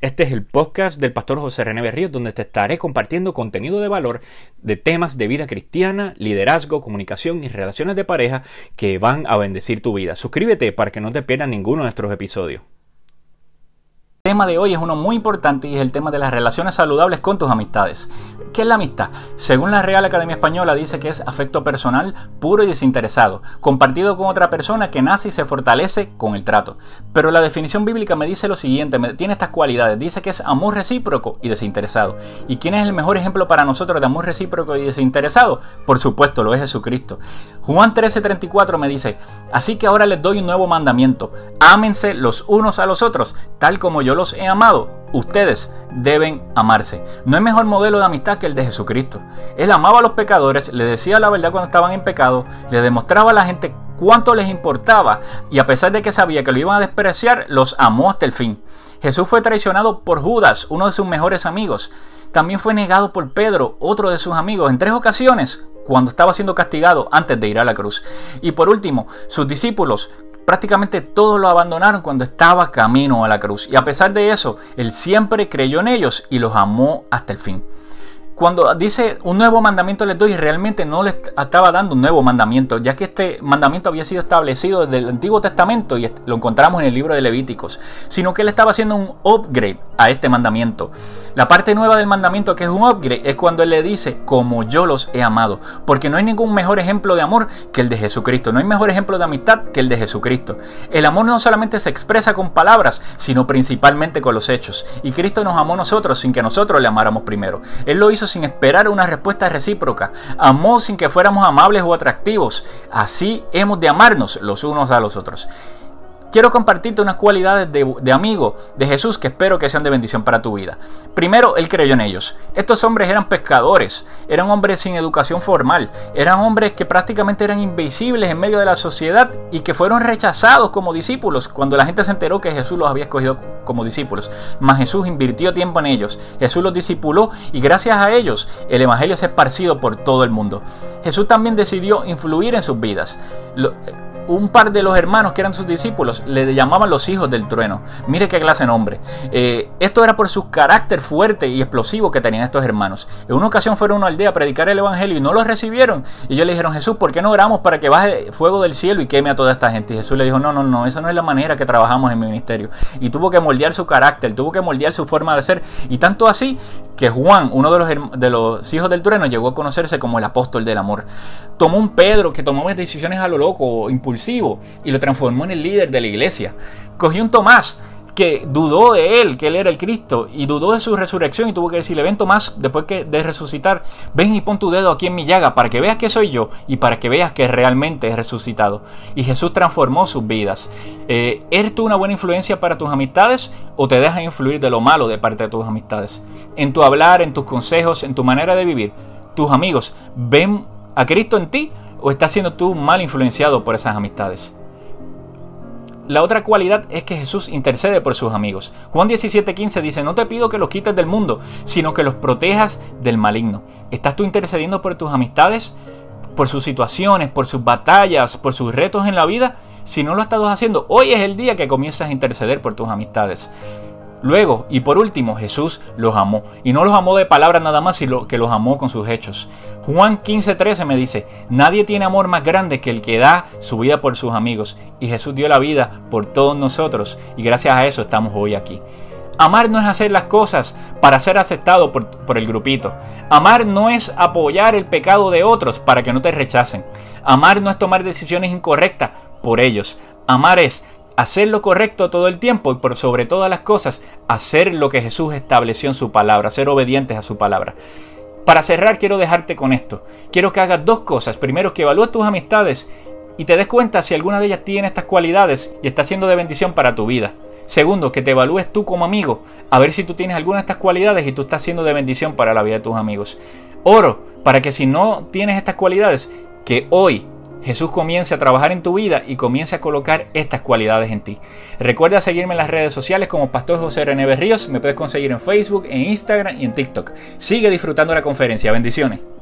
Este es el podcast del pastor José René Berríos donde te estaré compartiendo contenido de valor de temas de vida cristiana, liderazgo, comunicación y relaciones de pareja que van a bendecir tu vida. Suscríbete para que no te pierdas ninguno de nuestros episodios. Tema de hoy es uno muy importante y es el tema de las relaciones saludables con tus amistades. ¿Qué es la amistad? Según la Real Academia Española dice que es afecto personal puro y desinteresado, compartido con otra persona que nace y se fortalece con el trato. Pero la definición bíblica me dice lo siguiente, tiene estas cualidades, dice que es amor recíproco y desinteresado. ¿Y quién es el mejor ejemplo para nosotros de amor recíproco y desinteresado? Por supuesto, lo es Jesucristo. Juan 13:34 me dice, así que ahora les doy un nuevo mandamiento, ámense los unos a los otros, tal como yo los he amado, ustedes deben amarse. No hay mejor modelo de amistad que el de Jesucristo. Él amaba a los pecadores, le decía la verdad cuando estaban en pecado, le demostraba a la gente cuánto les importaba y a pesar de que sabía que lo iban a despreciar, los amó hasta el fin. Jesús fue traicionado por Judas, uno de sus mejores amigos. También fue negado por Pedro, otro de sus amigos, en tres ocasiones cuando estaba siendo castigado antes de ir a la cruz. Y por último, sus discípulos prácticamente todos lo abandonaron cuando estaba camino a la cruz. Y a pesar de eso, Él siempre creyó en ellos y los amó hasta el fin cuando dice un nuevo mandamiento les doy, realmente no les estaba dando un nuevo mandamiento, ya que este mandamiento había sido establecido desde el Antiguo Testamento y lo encontramos en el libro de Levíticos, sino que él estaba haciendo un upgrade a este mandamiento. La parte nueva del mandamiento que es un upgrade es cuando él le dice, como yo los he amado, porque no hay ningún mejor ejemplo de amor que el de Jesucristo, no hay mejor ejemplo de amistad que el de Jesucristo. El amor no solamente se expresa con palabras, sino principalmente con los hechos. Y Cristo nos amó a nosotros sin que nosotros le amáramos primero. Él lo hizo sin esperar una respuesta recíproca. Amó sin que fuéramos amables o atractivos. Así hemos de amarnos los unos a los otros. Quiero compartirte unas cualidades de, amigo de Jesús que espero que sean de bendición para tu vida. Primero, Él creyó en ellos. Estos hombres eran pescadores, eran hombres sin educación formal, eran hombres que prácticamente eran invisibles en medio de la sociedad y que fueron rechazados como discípulos cuando la gente se enteró que Jesús los había escogido como discípulos. Mas Jesús invirtió tiempo en ellos, Jesús los discipuló y gracias a ellos el Evangelio se ha esparcido por todo el mundo. Jesús también decidió influir en sus vidas un par de los hermanos que eran sus discípulos le llamaban los hijos del trueno. Mire qué clase de nombre. Eh, esto era por su carácter fuerte y explosivo que tenían estos hermanos. En una ocasión fueron a una aldea a predicar el evangelio y no los recibieron. Y ellos le dijeron, Jesús, ¿por qué no oramos para que baje fuego del cielo y queme a toda esta gente? Y Jesús le dijo, no, no, no, esa no es la manera que trabajamos en mi ministerio. Y tuvo que moldear su carácter, tuvo que moldear su forma de ser. Y tanto así que Juan, uno de los, hijos del trueno, llegó a conocerse como el apóstol del amor. Tomó un Pedro que tomó decisiones a lo loco, impulsivo, y lo transformó en el líder de la iglesia. Cogió un Tomás que dudó de él, que él era el Cristo, y dudó de su resurrección y tuvo que decirle, ven Tomás, después que de resucitar, ven y pon tu dedo aquí en mi llaga para que veas que soy yo y para que veas que realmente he resucitado. Y Jesús transformó sus vidas. Eh, ¿Eres tú una buena influencia para tus amistades o te dejas influir de lo malo de parte de tus amistades? En tu hablar, en tus consejos, en tu manera de vivir, tus amigos ven a Cristo en ti o estás siendo tú mal influenciado por esas amistades? La otra cualidad es que Jesús intercede por sus amigos. Juan 17:15 dice, no te pido que los quites del mundo, sino que los protejas del maligno. ¿Estás tú intercediendo por tus amistades, por sus situaciones, por sus batallas, por sus retos en la vida? Si no lo estás haciendo, hoy es el día que comienzas a interceder por tus amistades. Luego, y por último, Jesús los amó. Y no los amó de palabras nada más, sino que los amó con sus hechos. Juan 15:13 me dice, nadie tiene amor más grande que el que da su vida por sus amigos. Y Jesús dio la vida por todos nosotros. Y gracias a eso estamos hoy aquí. Amar no es hacer las cosas para ser aceptado por, por, el grupito. Amar no es apoyar el pecado de otros para que no te rechacen. Amar no es tomar decisiones incorrectas por ellos. Amar es hacer lo correcto todo el tiempo y por sobre todas las cosas, hacer lo que Jesús estableció en su palabra, ser obedientes a su palabra. Para cerrar, quiero dejarte con esto. Quiero que hagas dos cosas. Primero, que evalúes tus amistades y te des cuenta si alguna de ellas tiene estas cualidades y está siendo de bendición para tu vida. Segundo, que te evalúes tú como amigo, a ver si tú tienes alguna de estas cualidades y tú estás siendo de bendición para la vida de tus amigos. Oro para que si no tienes estas cualidades, que hoy Jesús comience a trabajar en tu vida y comience a colocar estas cualidades en ti. Recuerda seguirme en las redes sociales como Pastor José René Berríos. Me puedes conseguir en Facebook, en Instagram y en TikTok. Sigue disfrutando la conferencia. Bendiciones.